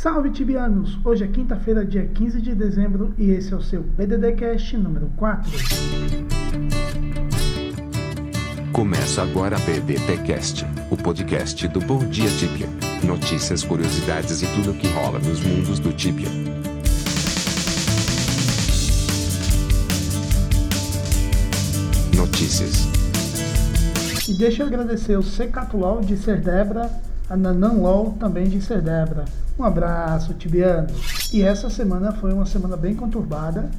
Salve Tibianos! Hoje é quinta-feira, dia 15 de dezembro e esse é o seu PDDcast número 4. Começa agora a PDDcast, o podcast do Bom Dia Tibia. Notícias, curiosidades e tudo o que rola nos mundos do Tibia. Notícias. E deixa eu agradecer o Secatulol de Serdebra, a Nananlol também de Serdebra. Um abraço, Tibiano. E essa semana foi uma semana bem conturbada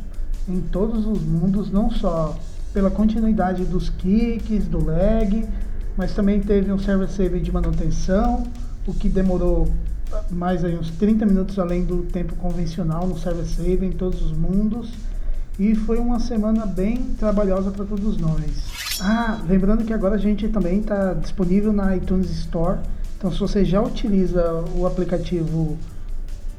em todos os mundos, não só pela continuidade dos kicks, do lag, mas também teve um server save de manutenção, o que demorou mais aí uns 30 minutos além do tempo convencional no server save em todos os mundos. E foi uma semana bem trabalhosa para todos nós. Ah, lembrando que agora a gente também está disponível na iTunes Store. Então, se você já utiliza o aplicativo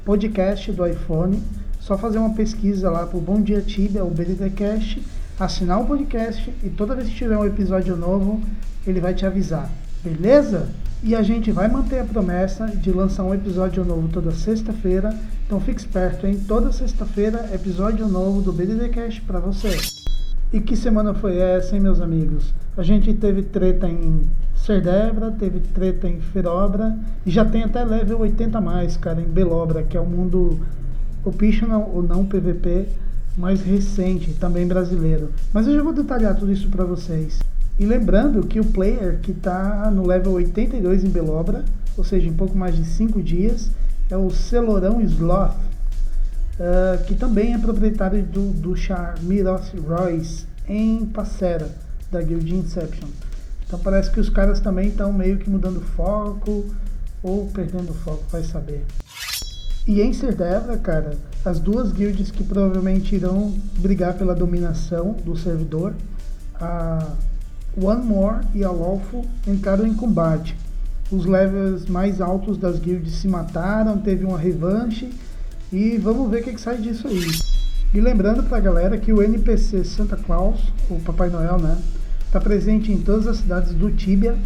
podcast do iPhone, só fazer uma pesquisa lá o Bom Dia Tibia, o BDDcast, assinar o podcast e toda vez que tiver um episódio novo, ele vai te avisar. Beleza? E a gente vai manter a promessa de lançar um episódio novo toda sexta-feira. Então fique esperto, hein? Toda sexta-feira, episódio novo do BDDcast para você. E que semana foi essa, hein, meus amigos? A gente teve treta em Serdebra, teve treta em Ferobra e já tem até level 80 a mais, cara, em Belobra, que é o mundo optional ou não PVP mais recente, também brasileiro. Mas eu já vou detalhar tudo isso para vocês. E lembrando que o player que está no level 82 em Belobra, ou seja, em pouco mais de 5 dias, é o Celorão Sloth, uh, que também é proprietário do, do char Miros Royce em Passera, da Guild Inception. Então parece que os caras também estão meio que mudando foco ou perdendo foco, vai saber. E em Serdevra, cara, as duas guilds que provavelmente irão brigar pela dominação do servidor, a One More e a Lawful entraram em combate. Os levels mais altos das guilds se mataram, teve uma revanche e vamos ver o que, que sai disso aí. E lembrando pra galera que o NPC Santa Claus, o Papai Noel, né, está presente em todas as cidades do Tibia.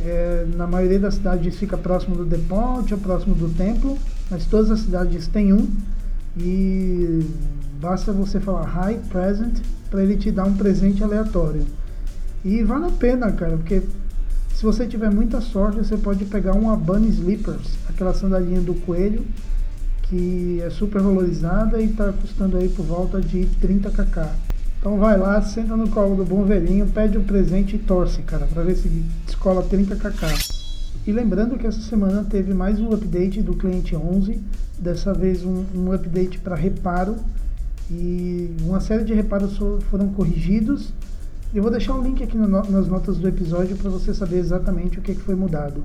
É, na maioria das cidades fica próximo do The Ponte ou próximo do templo, mas todas as cidades têm um. E basta você falar Hi Present para ele te dar um presente aleatório. E vale a pena, cara, porque se você tiver muita sorte, você pode pegar uma Bunny Slippers, aquela sandalinha do coelho, que é super valorizada e está custando aí por volta de 30kk. Então vai lá, senta no colo do bom velhinho, pede um presente e torce, cara, para ver se descola 30kk. E lembrando que essa semana teve mais um update do cliente 11, dessa vez um, um update para reparo e uma série de reparos foram corrigidos eu vou deixar o link aqui no, nas notas do episódio para você saber exatamente o que, que foi mudado.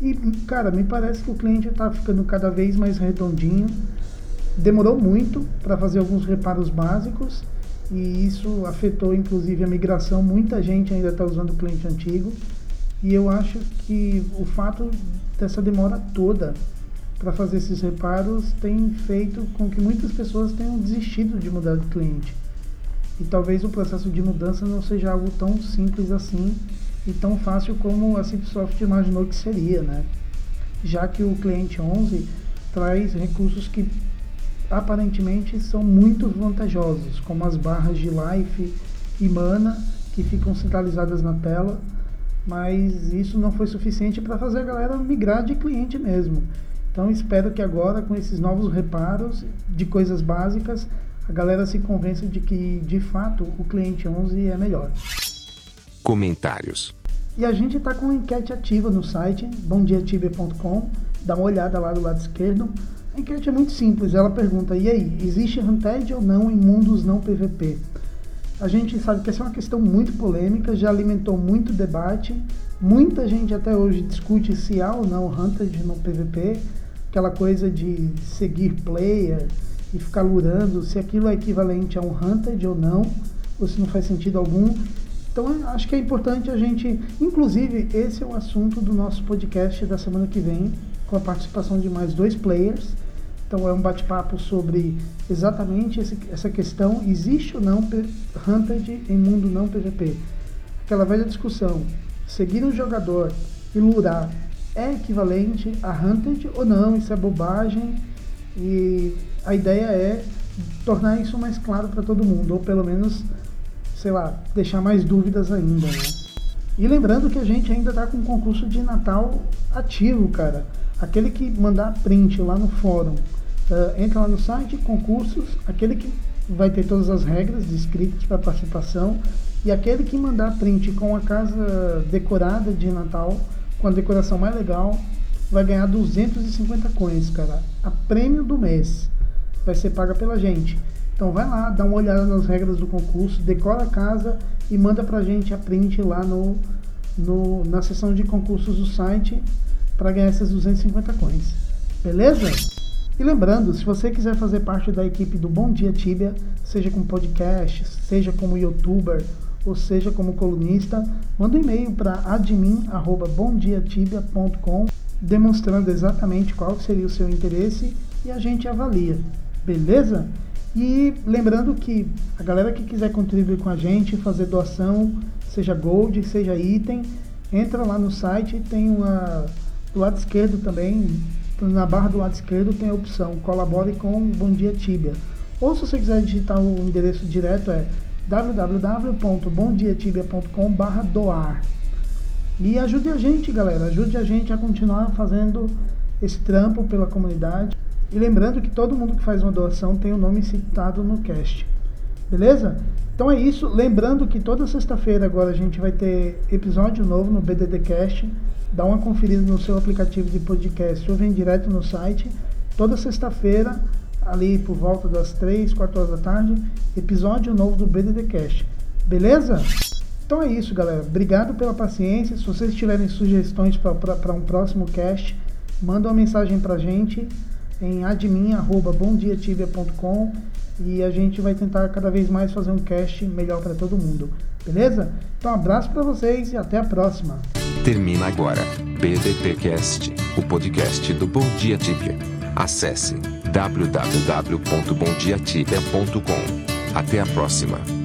E, cara, me parece que o cliente está ficando cada vez mais redondinho. Demorou muito para fazer alguns reparos básicos e isso afetou inclusive a migração. Muita gente ainda está usando o cliente antigo. E eu acho que o fato dessa demora toda para fazer esses reparos tem feito com que muitas pessoas tenham desistido de mudar de cliente. E talvez o processo de mudança não seja algo tão simples assim e tão fácil como a Cipsoft imaginou que seria, né? Já que o cliente 11 traz recursos que aparentemente são muito vantajosos, como as barras de life e mana que ficam centralizadas na tela, mas isso não foi suficiente para fazer a galera migrar de cliente mesmo. Então espero que agora com esses novos reparos de coisas básicas a galera se convence de que, de fato, o cliente 11 é melhor. Comentários. E a gente está com uma enquete ativa no site bomdiatibia.com. Dá uma olhada lá do lado esquerdo. A enquete é muito simples. Ela pergunta: e aí, existe Hunted ou não em mundos não PVP? A gente sabe que essa é uma questão muito polêmica, já alimentou muito debate. Muita gente até hoje discute se há ou não Hunted no PVP, aquela coisa de seguir player, e ficar lurando se aquilo é equivalente a um hunted ou não, ou se não faz sentido algum. Então acho que é importante a gente, inclusive esse é o assunto do nosso podcast da semana que vem, com a participação de mais dois players. Então é um bate-papo sobre exatamente esse, essa questão, existe ou não hunted em mundo não PVP? Aquela velha discussão, seguir um jogador e lurar é equivalente a hunted ou não? Isso é bobagem? E a ideia é tornar isso mais claro para todo mundo, ou pelo menos, sei lá, deixar mais dúvidas ainda, né? E lembrando que a gente ainda está com um concurso de Natal ativo, cara. Aquele que mandar print lá no fórum, uh, entra lá no site, concursos, aquele que vai ter todas as regras descritas para participação, e aquele que mandar print com a casa decorada de Natal, com a decoração mais legal, vai ganhar 250 coins, cara. A prêmio do mês vai ser paga pela gente. Então vai lá, dá uma olhada nas regras do concurso, decora a casa e manda pra gente a print lá no, no na seção de concursos do site para ganhar essas 250 coins. Beleza? E lembrando, se você quiser fazer parte da equipe do Bom Dia Tibia, seja como podcast, seja como youtuber ou seja como colunista, manda um e-mail para admin@bomdiatibia.com demonstrando exatamente qual seria o seu interesse e a gente avalia. Beleza? E lembrando que a galera que quiser contribuir com a gente, fazer doação, seja gold, seja item, entra lá no site, tem uma do lado esquerdo também, na barra do lado esquerdo tem a opção colabore com Bom Dia Tibia. Ou se você quiser digitar o endereço direto é www.bomdiatibia.com doar. E ajude a gente, galera, ajude a gente a continuar fazendo esse trampo pela comunidade. E lembrando que todo mundo que faz uma doação tem o um nome citado no cast. Beleza? Então é isso. Lembrando que toda sexta-feira agora a gente vai ter episódio novo no BDD Cast. Dá uma conferida no seu aplicativo de podcast ou vem direto no site. Toda sexta-feira, ali por volta das 3, 4 horas da tarde, episódio novo do BDD Cast. Beleza? Então é isso, galera. Obrigado pela paciência. Se vocês tiverem sugestões para um próximo cast, manda uma mensagem para gente em admin@bomdiatibia.com e a gente vai tentar cada vez mais fazer um cast melhor para todo mundo. Beleza? Então um abraço para vocês e até a próxima. Termina agora BDTcast, o podcast do Bom Dia Tibia. Acesse www.bomdiatibia.com. Até a próxima.